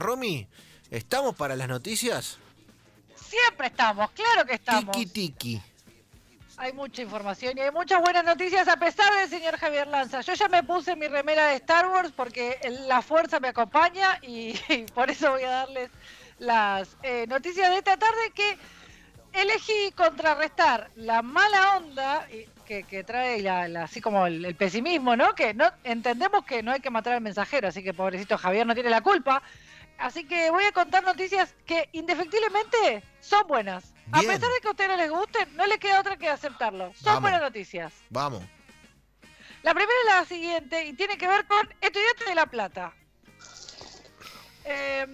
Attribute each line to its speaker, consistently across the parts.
Speaker 1: Romy, ¿estamos para las noticias?
Speaker 2: Siempre estamos, claro que estamos.
Speaker 1: Tiki tiki.
Speaker 2: Hay mucha información y hay muchas buenas noticias a pesar del señor Javier Lanza. Yo ya me puse mi remera de Star Wars porque la fuerza me acompaña y, por eso voy a darles las eh, noticias de esta tarde que elegí contrarrestar la mala onda que, trae así como el, el, pesimismo, ¿no? Que no entendemos que no hay que matar al mensajero, así que pobrecito Javier no tiene la culpa. Así que voy a contar noticias que indefectiblemente son buenas. A pesar de que a ustedes no les gusten, no les queda otra que aceptarlo. Son buenas noticias.
Speaker 1: Vamos.
Speaker 2: La primera es la siguiente y tiene que ver con estudiantes de La Plata. Eh,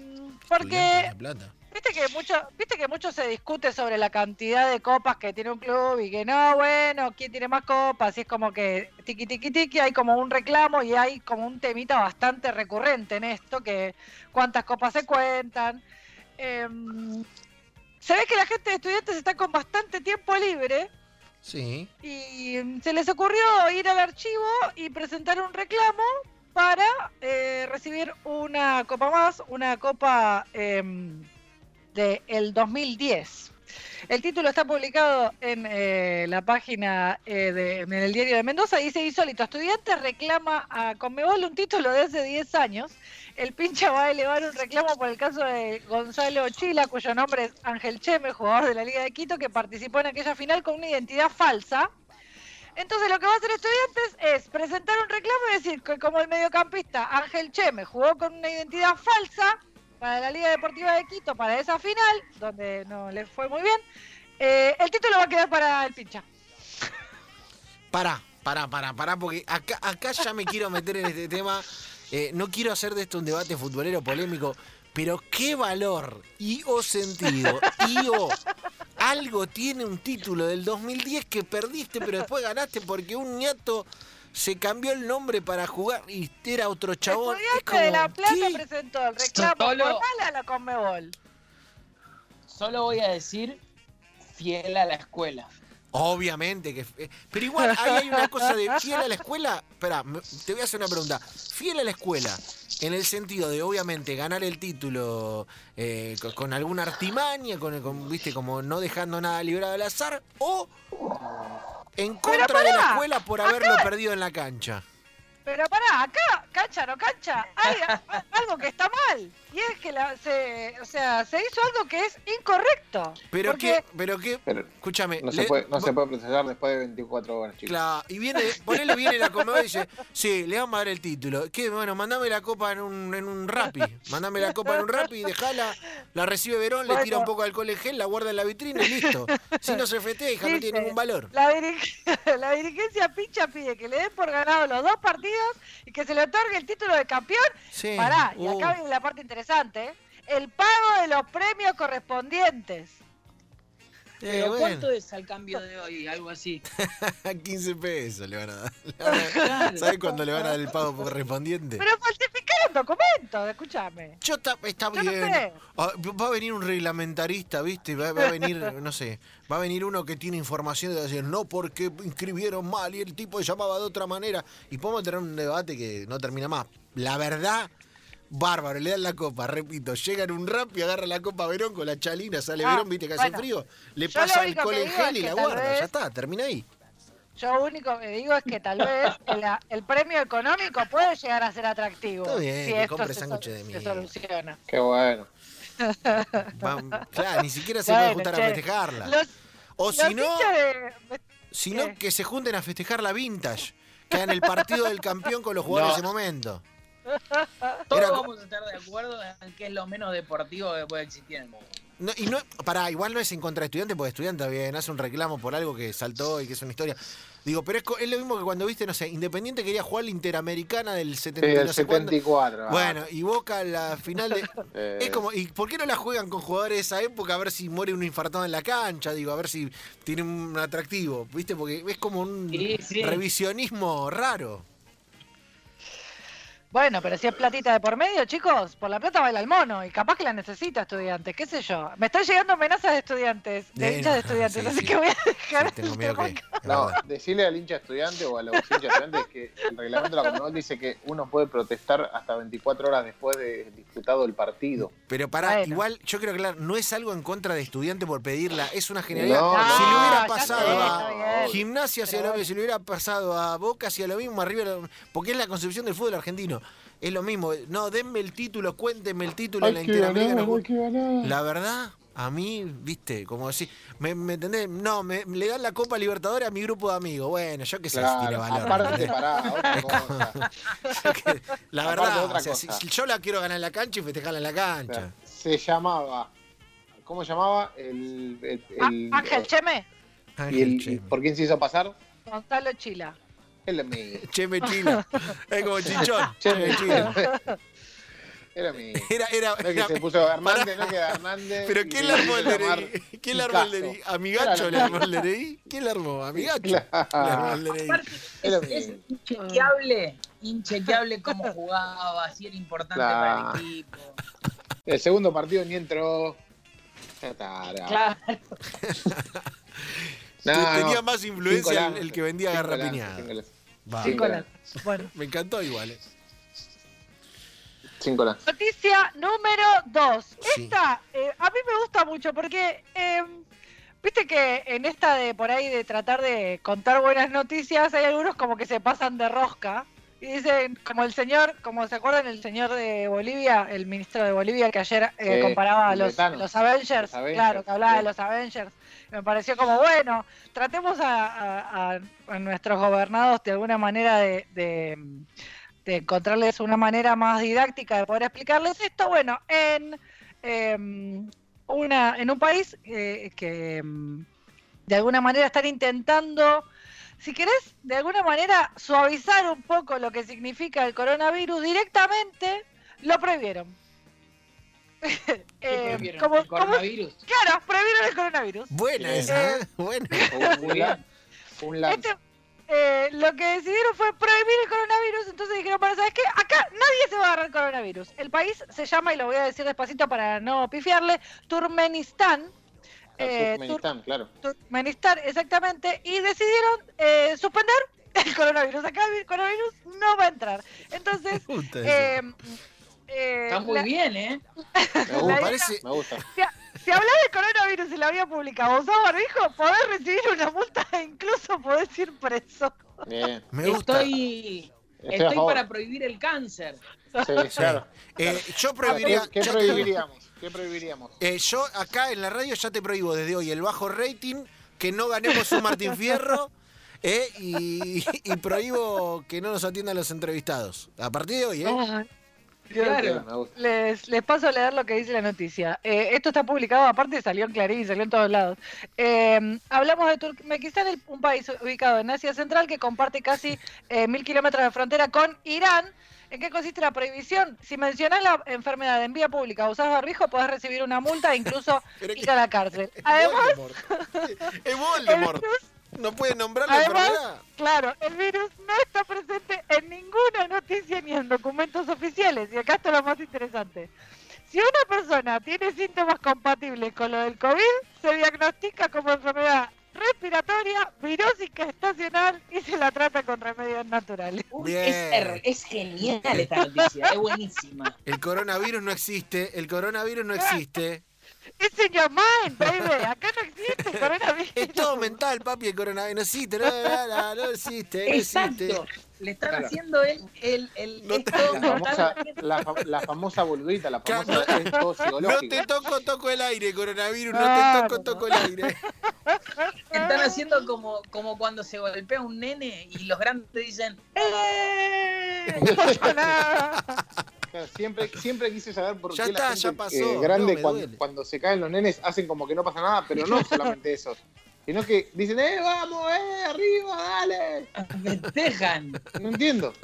Speaker 2: porque... De la Plata. Viste que mucho, viste que mucho se discute sobre la cantidad de copas que tiene un club y que no, bueno, quién tiene más copas, y es como que tiki tiki tiki, hay como un reclamo y hay como un temita bastante recurrente en esto, que cuántas copas se cuentan. Em, se ve que la gente de estudiantes está con bastante tiempo libre.
Speaker 1: Sí.
Speaker 2: Y se les ocurrió ir al archivo y presentar un reclamo para eh, recibir una copa más, una copa em, del el 2010. El título está publicado en eh, la página eh, de, en el diario de Mendoza. Dice insólito, estudiante reclama a Conmebol un título de hace 10 años. El pincha va a elevar un reclamo por el caso de Gonzalo Chila, cuyo nombre es Ángel Cheme, jugador de la Liga de Quito, que participó en aquella final con una identidad falsa. Entonces lo que va a hacer estudiantes es presentar un reclamo y decir que como el mediocampista Ángel Cheme jugó con una identidad falsa, para la Liga Deportiva de Quito para esa final, donde no le fue muy bien. Eh, el título va a quedar para el pincha.
Speaker 1: Pará, pará, pará, pará, porque acá, ya me quiero meter en este tema. Eh, no quiero hacer de esto un debate futbolero polémico, pero qué valor y o sentido y o algo tiene un título del 2010 que perdiste, pero después ganaste porque un ñato se cambió el nombre para jugar y era otro chabón.
Speaker 2: El de La Plata presentó el reclamo formal a la Conmebol.
Speaker 3: Solo voy a decir fiel a la escuela.
Speaker 1: Obviamente que. Pero igual ahí hay una cosa de fiel a la escuela. Espera, te voy a hacer una pregunta. Fiel a la escuela, en el sentido de obviamente ganar el título eh, con, alguna artimaña, con, viste, como no dejando nada librado al azar, o en contra de la escuela por haberlo perdido en la cancha.
Speaker 2: Pero pará, acá, cancha, no cancha, hay algo que está mal. Y es que la, se, o sea, se hizo algo que es incorrecto.
Speaker 1: Pero que, pero que, escúchame.
Speaker 4: No, se, puede, no se puede procesar después de 24 horas, chicos.
Speaker 1: Claro, y viene, ponele, viene la comedor y dice, sí, le vamos a dar el título. ¿Qué? Bueno, mandame la copa en un, en un rapi. Mandame la copa en un rapi y dejala, la recibe Verón, le tira un poco de alcohol en gel, la guarda en la vitrina y listo. Si no se festeja, no tiene ningún valor.
Speaker 2: La, la dirigencia pincha pide que le den por ganado los dos partidos y que se le otorgue el título de campeón. Sí. Pará, y acá uh. viene la parte interesante. ¿eh? El pago de los premios correspondientes.
Speaker 3: Pero ¿cuánto es al cambio de hoy? Algo así.
Speaker 1: 15 pesos le van a dar. ¿Sabes cuándo le van a dar el pago correspondiente?
Speaker 2: Pero un documento, escúchame.
Speaker 1: Yo está, está bien. Ah, va a venir un reglamentarista, ¿viste? Va, va, a venir, no sé, va a venir uno que tiene información de decir, no, porque inscribieron mal y el tipo llamaba de otra manera. Y podemos tener un debate que no termina más. La verdad bárbaro, le dan la copa, repito, llega en un rap y agarra la copa Verón con la chalina, sale ah, Verón, viste que hace frío, le pasa alcohol en gel y la guarda, ya está, termina ahí.
Speaker 2: Yo lo único que digo es que tal vez el, premio económico puede llegar a ser atractivo.
Speaker 1: Está bien, si que compre sándwich de
Speaker 2: mierda. soluciona.
Speaker 4: Qué bueno.
Speaker 1: claro, ni siquiera se puede juntar a festejarla. o si no, si no, que se junten a festejar la vintage. Que hagan el partido del campeón con los jugadores de ese momento.
Speaker 3: Todos vamos a estar de acuerdo en que es lo menos deportivo que puede existir en el mundo.
Speaker 1: No, y no, para, igual no es en contra de estudiante, porque estudiante bien, hace un reclamo por algo que saltó y que es una historia. Digo, pero es, lo mismo que cuando viste, no sé, Independiente quería jugar la Interamericana del
Speaker 4: 74.
Speaker 1: Bueno, y Boca la final de. Eh. Es como, ¿y por qué no la juegan con jugadores de esa época a ver si muere uno infartado en la cancha? Digo, a ver si tiene un atractivo, ¿viste? Porque es como un revisionismo raro.
Speaker 2: Bueno, pero si es platita de por medio, chicos, por la plata baila el mono y capaz que la necesita estudiantes, qué sé yo. Me están llegando amenazas de estudiantes, de hinchas de estudiantes,
Speaker 1: sí,
Speaker 2: así
Speaker 1: sí.
Speaker 2: que voy a dejar
Speaker 1: Sí, tengo
Speaker 2: el
Speaker 1: miedo que-.
Speaker 4: No, decirle al hincha estudiante o a los hinchas estudiantes que el reglamento de la Conmebol dice que uno puede protestar hasta 24 horas después de disputado el partido.
Speaker 1: Pero para,
Speaker 2: Bueno.
Speaker 1: igual, yo creo que claro, no es algo en contra de estudiante por pedirla, es una genialidad.
Speaker 4: No,
Speaker 1: si le hubiera pasado
Speaker 2: sé,
Speaker 1: a gimnasia, hacía
Speaker 2: Pero
Speaker 1: lo mismo, si le hubiera pasado a Boca, hacía lo mismo, arriba, porque es la concepción del fútbol argentino. Es lo mismo, no, denme el título, cuéntenme el título en la Interamericana. La verdad, a mí, viste, como decir, ¿me, me entendés? No, me, le dan la Copa Libertadores a mi grupo de amigos. Bueno, yo qué sé si tiene
Speaker 4: Claro,
Speaker 1: valor.
Speaker 4: aparte,
Speaker 1: ¿entendés?
Speaker 4: pará, otra cosa.
Speaker 1: Yo que- la verdad,
Speaker 4: otra
Speaker 1: o sea, si,
Speaker 4: cosa.
Speaker 1: si yo la quiero ganar en la cancha y festejarla en la cancha.
Speaker 4: se llamaba. ¿Cómo se llamaba? El, el-
Speaker 2: Ah,
Speaker 4: el-
Speaker 2: Ángel Cheme,
Speaker 4: y el- y ¿Por quién se hizo pasar?
Speaker 2: Gonzalo Chila.
Speaker 4: Es lo mismo.
Speaker 1: Es como Chichón.
Speaker 4: Che. Es lo mismo.
Speaker 1: Era, era,
Speaker 4: No es que
Speaker 1: era-
Speaker 4: se puso Hernández,
Speaker 1: pará.
Speaker 4: no queda Hernández.
Speaker 1: Pero
Speaker 4: y
Speaker 1: ¿quién
Speaker 4: se
Speaker 1: le armó el DNI? ¿Quién le armó el. DNI? ¿Amigacho le
Speaker 4: Era
Speaker 1: armó el DNI? ¿Quién le armó? ¿Amigacho? Le armó el DNI.
Speaker 4: Es
Speaker 3: inchequeable, inchequeable cómo jugaba, si era importante
Speaker 4: Claro.
Speaker 3: para el equipo.
Speaker 4: El segundo partido ni entró.
Speaker 3: Claro.
Speaker 4: No,
Speaker 1: Tenía
Speaker 4: no.
Speaker 1: más influencia el, que vendía garrapiñada.
Speaker 4: cinco. Sí.
Speaker 2: Cinco lanzas. Bueno.
Speaker 1: Me encantó igual. eh.
Speaker 4: Cinco lances.
Speaker 2: Noticia número 2.
Speaker 1: Sí.
Speaker 2: Esta eh, a mí me gusta mucho porque eh, viste que en esta de por ahí de tratar de contar buenas noticias hay algunos como que se pasan de rosca y dicen como el señor, como se acuerdan el señor de Bolivia, el ministro de Bolivia que ayer eh,
Speaker 4: Sí,
Speaker 2: comparaba a los, los Avengers,
Speaker 4: Los Avengers,
Speaker 2: claro, que hablaba
Speaker 4: sí.
Speaker 2: de los Avengers. Me pareció como bueno, tratemos a, a- a- a nuestros gobernados de alguna manera de, de, de encontrarles una manera más didáctica de poder explicarles esto. Bueno, en, em, una, en un país eh, que em, de alguna manera están intentando, si querés, de alguna manera suavizar un poco lo que significa el coronavirus, directamente lo prohibieron.
Speaker 3: ¿Qué
Speaker 2: Eh,
Speaker 3: prohibieron?
Speaker 2: como-
Speaker 3: ¿El
Speaker 2: como-
Speaker 3: coronavirus?
Speaker 2: claro, prohibieron el coronavirus.
Speaker 1: Buena esa, ¿eh? Buena.
Speaker 4: Un, un.
Speaker 2: Este, eh, lo que decidieron fue prohibir el coronavirus, entonces dijeron, bueno, ¿sabes qué? Acá nadie se va a agarrar el coronavirus. El país se llama, y lo voy a decir despacito para no pifiarle, Turkmenistán. Eh,
Speaker 4: Turkmenistán, claro.
Speaker 2: Turkmenistán, exactamente, y decidieron eh, suspender el coronavirus. Acá el coronavirus no va a entrar. Entonces, eh, eh,
Speaker 3: Está muy
Speaker 2: la-
Speaker 3: bien, ¿eh?
Speaker 4: Me
Speaker 1: Uh,
Speaker 4: gusta.
Speaker 1: parece,
Speaker 4: Me gusta.
Speaker 2: si hablas de coronavirus y la había publicado, usado barbijo, podés recibir una multa e incluso podés ir preso.
Speaker 4: Bien.
Speaker 1: me gusta.
Speaker 3: Estoy,
Speaker 4: Estoy
Speaker 3: para prohibir el cáncer.
Speaker 4: Sí,
Speaker 1: Sí.
Speaker 4: claro.
Speaker 1: Eh, yo
Speaker 4: ¿Qué,
Speaker 1: prohibiría.
Speaker 4: qué
Speaker 1: yo-
Speaker 4: prohibiríamos? ¿Qué prohibiríamos?
Speaker 1: Eh, yo acá en la radio ya te prohíbo desde hoy el bajo rating, que no ganemos un Martín Fierro eh, y, y prohíbo que no nos atiendan los entrevistados. A partir de hoy, ¿eh?
Speaker 2: Dios.
Speaker 3: Claro.
Speaker 2: Les, les paso a leer lo que dice la noticia. Eh, esto está publicado, aparte salió en Clarín, salió en todos lados. Eh, hablamos de Turkmenistán, un país ubicado en Asia Central que comparte casi eh, mil kilómetros de frontera con Irán. ¿En qué consiste la prohibición? Si mencionás la enfermedad en vía pública usás barbijo, podés recibir una multa e incluso ir a la cárcel. Además,
Speaker 1: Voldemort. Es Voldemort. No puede nombrar la
Speaker 2: Además-
Speaker 1: enfermedad.
Speaker 2: Claro, el virus no está presente en ninguna noticia ni en documentos oficiales. Y acá está lo más interesante. Si una persona tiene síntomas compatibles con lo del COVID, se diagnostica como enfermedad respiratoria, virósica estacional y se la trata con remedios naturales.
Speaker 3: Uy,
Speaker 1: Bien.
Speaker 3: es, her- es genial esta noticia, es buenísima.
Speaker 1: El coronavirus no existe. El coronavirus no existe.
Speaker 2: It's in your mind, baby. Acá no existe el coronavirus.
Speaker 1: Es todo mental, papi, el coronavirus. No existe. No, no, no, no existe. No existe.
Speaker 3: Exacto. Le están
Speaker 4: Claro.
Speaker 3: haciendo el, el, el
Speaker 1: No te-
Speaker 3: esto
Speaker 4: La
Speaker 3: mental.
Speaker 4: famosa, la, fa- la famosa boludita, la famosa
Speaker 1: No te toco, toco el aire, coronavirus. No
Speaker 2: Claro.
Speaker 1: te toco, toco el aire.
Speaker 3: Están haciendo como, como cuando se golpea un nene y los grandes dicen
Speaker 2: ¡Eh!
Speaker 4: Siempre, siempre quise saber por
Speaker 1: Ya
Speaker 4: qué
Speaker 1: está,
Speaker 4: la gente
Speaker 1: ya pasó,
Speaker 4: eh,
Speaker 1: no,
Speaker 4: grande cuando, se caen los nenes hacen como que no pasa nada, pero no solamente eso. Sino que dicen, ¡eh, vamos, eh, arriba, dale!
Speaker 3: festejan.
Speaker 4: No entiendo.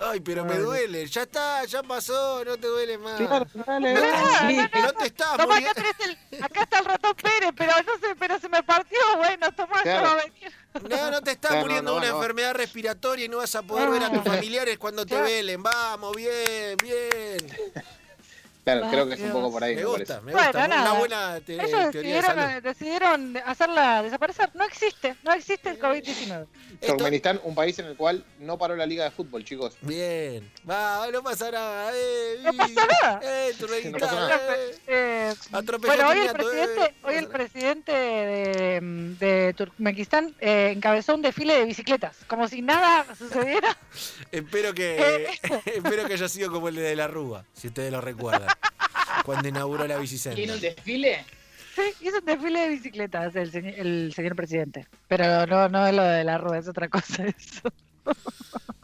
Speaker 1: Ay, pero me duele. Ya está, ya pasó. No te duele más.
Speaker 4: Claro, dale,
Speaker 1: No
Speaker 4: dale.
Speaker 1: te, no te estás
Speaker 2: Toma,
Speaker 1: muriendo.
Speaker 2: acá, tenés el- acá está el ratón Pérez, pero no sé, pero se me partió. Bueno, tomá,
Speaker 4: Claro.
Speaker 2: va a venir.
Speaker 1: No, no te estás
Speaker 4: No, no,
Speaker 1: muriendo de
Speaker 4: no,
Speaker 1: una
Speaker 4: no.
Speaker 1: enfermedad respiratoria y no vas a poder ver a tus
Speaker 2: Ah.
Speaker 1: familiares cuando te
Speaker 2: Claro.
Speaker 1: velen. Vamos, bien, bien.
Speaker 4: Claro, creo que es un poco por ahí,
Speaker 1: Me gusta,
Speaker 2: Bueno.
Speaker 1: Una
Speaker 2: nada.
Speaker 1: buena te-
Speaker 2: Ellos
Speaker 1: teoría de
Speaker 2: decidieron, hacerla desaparecer. No existe, no existe el COVID-19.
Speaker 1: Esto-
Speaker 4: Turkmenistán, un país en el cual no paró la liga de fútbol, chicos.
Speaker 1: Bien. Va, no pasa nada. Eh,
Speaker 2: No pasa nada.
Speaker 1: Eh, Turkmenistán,
Speaker 4: No pasa nada.
Speaker 1: eh.
Speaker 2: Eh,
Speaker 1: Atropelló
Speaker 2: bueno,
Speaker 1: a
Speaker 2: hoy el
Speaker 1: Tiniato,
Speaker 2: presidente,
Speaker 1: eh.
Speaker 2: hoy el presidente de, de Turkmenistán eh, encabezó un desfile de bicicletas, como si nada sucediera.
Speaker 1: Espero que espero que haya sido como el de la Rúa, si ustedes lo recuerdan. Cuando inauguró la
Speaker 3: ¿Tiene un desfile?
Speaker 2: Sí, hizo un desfile de bicicletas el, señor- el señor presidente. Pero no, no es lo de la rueda, es otra cosa eso.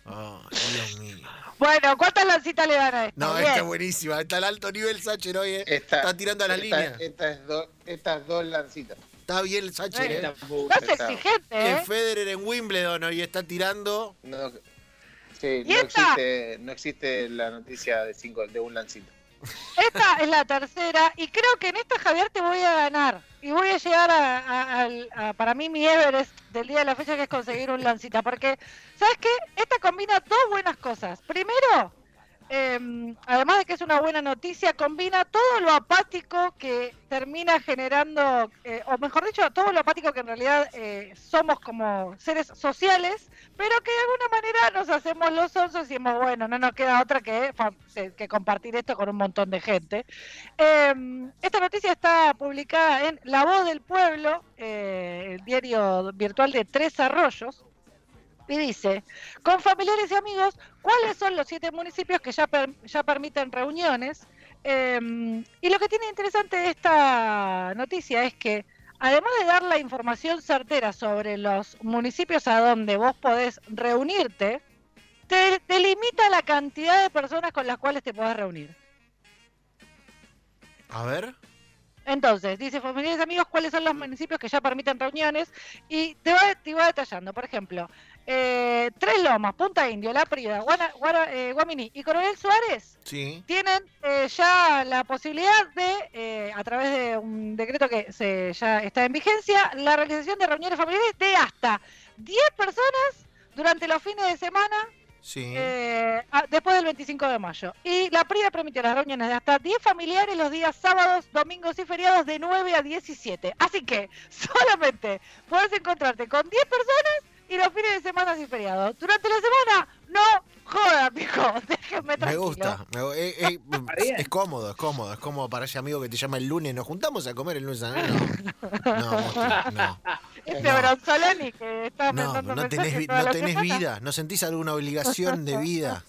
Speaker 1: Ay, Dios mío.
Speaker 2: Bueno, ¿cuántas lancitas le dan a esto?
Speaker 1: No,
Speaker 2: Bien.
Speaker 1: esta es buenísima. Está al alto nivel Sacher hoy. eh.
Speaker 4: Esta,
Speaker 1: Está tirando a las
Speaker 4: esta- esta es do- estas dos lancitas.
Speaker 1: Está bien Sacher.
Speaker 2: Eh,
Speaker 1: eh.
Speaker 2: No es exigente, ¿eh?
Speaker 1: Es Federer en Wimbledon hoy está tirando.
Speaker 4: No, sí,
Speaker 2: ¿Y
Speaker 4: no
Speaker 2: esta?
Speaker 4: existe, no existe la noticia de, cinco, de un lancito.
Speaker 2: Esta es la tercera y creo que en esta Javier te voy a ganar. Y voy a llegar a, para mí mi Everest del día de la fecha que es conseguir un lancita porque sabes qué esta combina dos buenas cosas. Primero em, además de que es una buena noticia combina todo lo apático que termina generando eh, o mejor dicho todo lo apático que en realidad eh, somos como seres sociales pero que de alguna manera nos hacemos los sonsos y decimos, bueno, no nos queda otra que, que compartir esto con un montón de gente. Eh, esta noticia está publicada en La Voz del Pueblo, eh, el diario virtual de Tres Arroyos, y dice, con familiares y amigos, ¿cuáles son los siete municipios que ya, per- ya permiten reuniones? Eh, y lo que tiene interesante esta noticia es que además de dar la información certera sobre los municipios a donde vos podés reunirte, te, te limita la cantidad de personas con las cuales te podés reunir.
Speaker 1: A ver.
Speaker 2: Entonces, dice familiares y amigos cuáles son los municipios que ya permiten reuniones y te va, te va detallando. Por ejemplo, eh, Tres Lomas, Punta Indio, La Prida, Guana- Guara- eh, Guaminí y Coronel Suárez
Speaker 1: Sí.
Speaker 2: tienen eh, ya la posibilidad de, eh, a través de un decreto que se, ya está en vigencia, la realización de reuniones familiares de hasta 10 personas durante los fines de semana
Speaker 1: Sí.
Speaker 2: eh, después del 25 de mayo. Y la PRIA permitió las reuniones de hasta 10 familiares los días sábados, domingos y feriados de 9 a 17. Así que solamente puedes encontrarte con 10 personas y los fines de semana y feriados. Durante la semana, no joda, mijo. Déjenme
Speaker 1: Me
Speaker 2: tranquilo.
Speaker 1: gusta. me gu- eh, eh,
Speaker 3: bien.
Speaker 1: es cómodo, es cómodo. Es como para ese amigo que te llama el lunes. ¿Nos juntamos a comer el lunes? a- No, no, Mosti, no.
Speaker 2: Este
Speaker 1: No.
Speaker 2: Bronzoloni que está
Speaker 1: No, no tenés, no tenés vida. ¿No sentís alguna obligación de vida?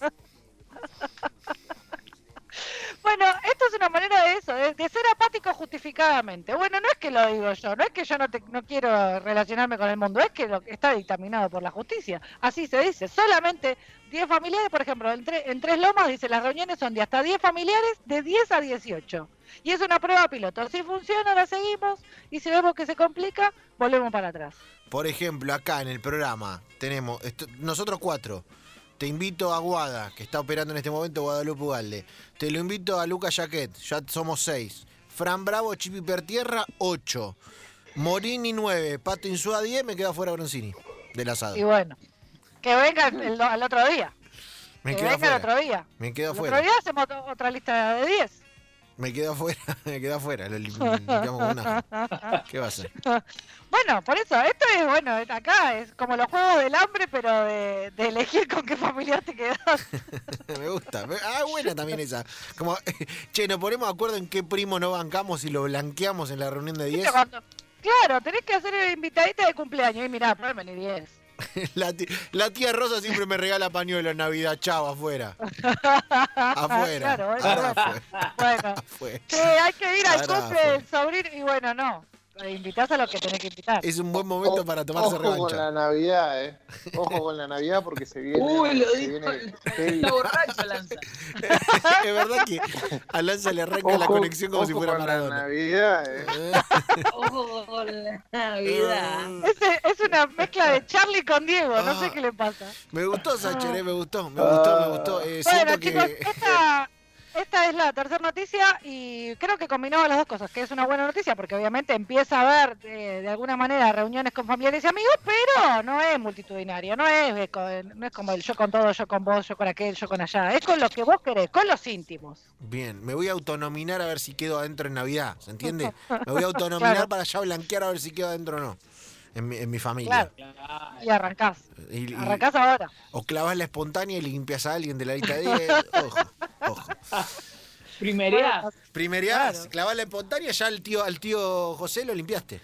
Speaker 2: Bueno, esto es una manera de ser apático justificadamente. Bueno, no es que lo digo yo, no es que yo no, te- no quiero relacionarme con el mundo, es que lo que está dictaminado por la justicia. Así se dice, solamente 10 familiares, por ejemplo, en, en Tres Lomas dice las reuniones son de hasta 10 familiares, de 10 a 18. Y es una prueba piloto. Si funciona, la seguimos, y si vemos que se complica, volvemos para atrás.
Speaker 1: Por ejemplo, acá en el programa tenemos nosotros cuatro. Te invito a Guada, que está operando en este momento Guadalupe Ugalde. Te lo invito a Lucas Jaquet, ya somos seis. Fran Bravo, Chipi Pertierra, ocho. Morini, nueve. Pato Insúa, diez. Me queda fuera Broncini del asado.
Speaker 2: Y bueno, que venga el, el- al otro día.
Speaker 1: Me
Speaker 2: que venga el otro día.
Speaker 1: Me quedo
Speaker 2: El otro
Speaker 1: afuera.
Speaker 2: día hacemos ot- otra lista de 10.
Speaker 1: Me quedo afuera. Me quedo afuera. Lo lim- limpiamos con un ajo. ¿Qué va a hacer?
Speaker 2: Bueno, por eso, esto es, bueno, acá es como los juegos del hambre, pero de, de elegir con qué familiar te quedas.
Speaker 1: Me gusta. Ah, buena también esa. Como, che, nos ponemos de acuerdo en qué primo no bancamos y lo blanqueamos en la reunión de 10.
Speaker 2: Cuando- Claro, tenés que hacer invitadita de cumpleaños. Y mirá, pueden venir 10.
Speaker 1: La, tía Rosa siempre me regala pañuelo en Navidad. Chao, afuera. Afuera.
Speaker 2: Claro, bueno,
Speaker 1: Ahora
Speaker 2: bueno.
Speaker 1: afuera.
Speaker 2: Bueno,
Speaker 1: Afuera.
Speaker 2: hay que ir al cumple del sobrino. Y bueno, no. Eh, Invitás a los que tenés que invitar.
Speaker 1: Es un buen momento para tomarse
Speaker 4: Ojo con
Speaker 1: revancha.
Speaker 4: la Navidad, eh. Ojo con la Navidad porque se viene.
Speaker 3: Uy, lo
Speaker 4: se
Speaker 3: dijo. Está borracho, Lanza.
Speaker 1: es verdad que a Lanza le arranca la
Speaker 4: Ojo-
Speaker 1: conexión como si
Speaker 4: ojo
Speaker 1: fuera
Speaker 4: con la
Speaker 1: Maradona.
Speaker 4: Navidad, eh.
Speaker 3: Ojo con la Navidad.
Speaker 2: Ese- es una mezcla de Charlie con Diego, no
Speaker 1: Ah.
Speaker 2: sé qué le pasa.
Speaker 1: Me gustó, Sacher, eh, me gustó. Me gustó, me gustó. Eh,
Speaker 2: Bueno, chicos,
Speaker 1: que.
Speaker 2: esta, esta es la tercera noticia y creo que combinaba las dos cosas, que es una buena noticia porque obviamente empieza a haber eh, de alguna manera reuniones con familiares y amigos, pero no es multitudinario, no es, eh, no es como el yo con todo, yo con vos, yo con aquel, yo con allá, es con lo que vos querés, con los íntimos.
Speaker 1: Bien, me voy a autonominar a ver si quedo adentro en Navidad, ¿se entiende? Me voy a autonominar
Speaker 2: Claro.
Speaker 1: para ya blanquear a ver si quedo adentro o no. En mi, en mi familia.
Speaker 2: Claro.
Speaker 3: Claro.
Speaker 2: Y arrancás,
Speaker 1: Y- y-
Speaker 2: arrancás ahora.
Speaker 1: o clavas la espontánea y limpias a alguien de la lista 10. Ojo, ojo.
Speaker 3: Primería.
Speaker 1: Primerías,
Speaker 2: Claro.
Speaker 1: clavás la espontánea, ya al tío, al tío José lo limpiaste.